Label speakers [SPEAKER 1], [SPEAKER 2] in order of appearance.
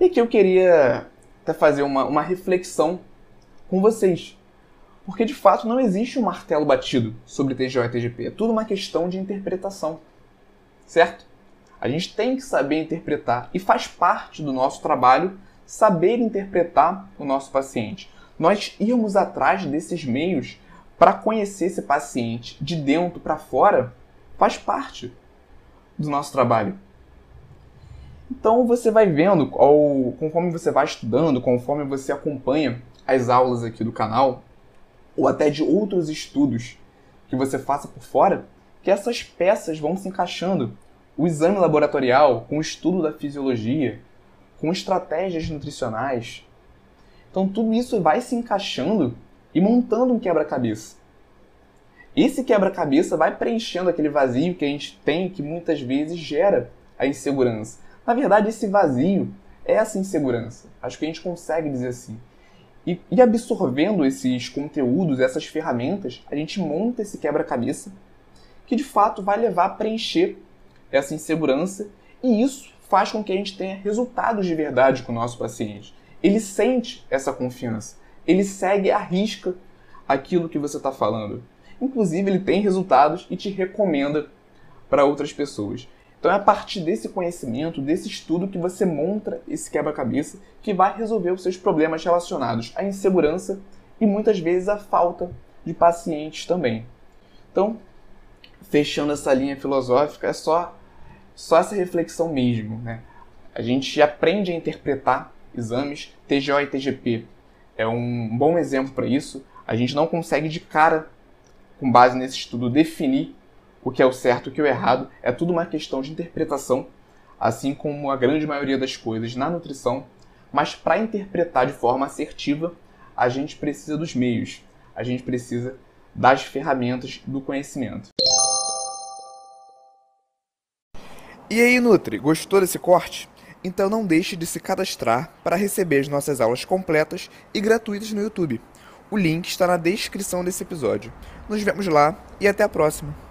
[SPEAKER 1] E aqui eu queria até fazer uma, uma reflexão com vocês. Porque de fato não existe um martelo batido sobre TGO e TGP. É tudo uma questão de interpretação. Certo? A gente tem que saber interpretar e faz parte do nosso trabalho saber interpretar o nosso paciente. Nós íamos atrás desses meios para conhecer esse paciente de dentro para fora faz parte do nosso trabalho. Então você vai vendo, ao, conforme você vai estudando, conforme você acompanha as aulas aqui do canal, ou até de outros estudos que você faça por fora, que essas peças vão se encaixando. O exame laboratorial, com o estudo da fisiologia, com estratégias nutricionais. Então tudo isso vai se encaixando e montando um quebra-cabeça. Esse quebra-cabeça vai preenchendo aquele vazio que a gente tem que muitas vezes gera a insegurança. Na verdade, esse vazio é essa insegurança. Acho que a gente consegue dizer assim. E, e absorvendo esses conteúdos, essas ferramentas, a gente monta esse quebra-cabeça que de fato vai levar a preencher essa insegurança e isso faz com que a gente tenha resultados de verdade com o nosso paciente. Ele sente essa confiança, ele segue à risca aquilo que você está falando. Inclusive, ele tem resultados e te recomenda para outras pessoas. Então é a partir desse conhecimento, desse estudo, que você monta esse quebra-cabeça que vai resolver os seus problemas relacionados à insegurança e muitas vezes à falta de pacientes também. Então, fechando essa linha filosófica, é só, só essa reflexão mesmo. Né? A gente aprende a interpretar exames, TGO e TGP é um bom exemplo para isso. A gente não consegue de cara, com base nesse estudo, definir o que é o certo e o que é o errado, é tudo uma questão de interpretação, assim como a grande maioria das coisas na nutrição. Mas para interpretar de forma assertiva, a gente precisa dos meios, a gente precisa das ferramentas do conhecimento.
[SPEAKER 2] E aí, Nutri, gostou desse corte? Então não deixe de se cadastrar para receber as nossas aulas completas e gratuitas no YouTube. O link está na descrição desse episódio. Nos vemos lá e até a próxima!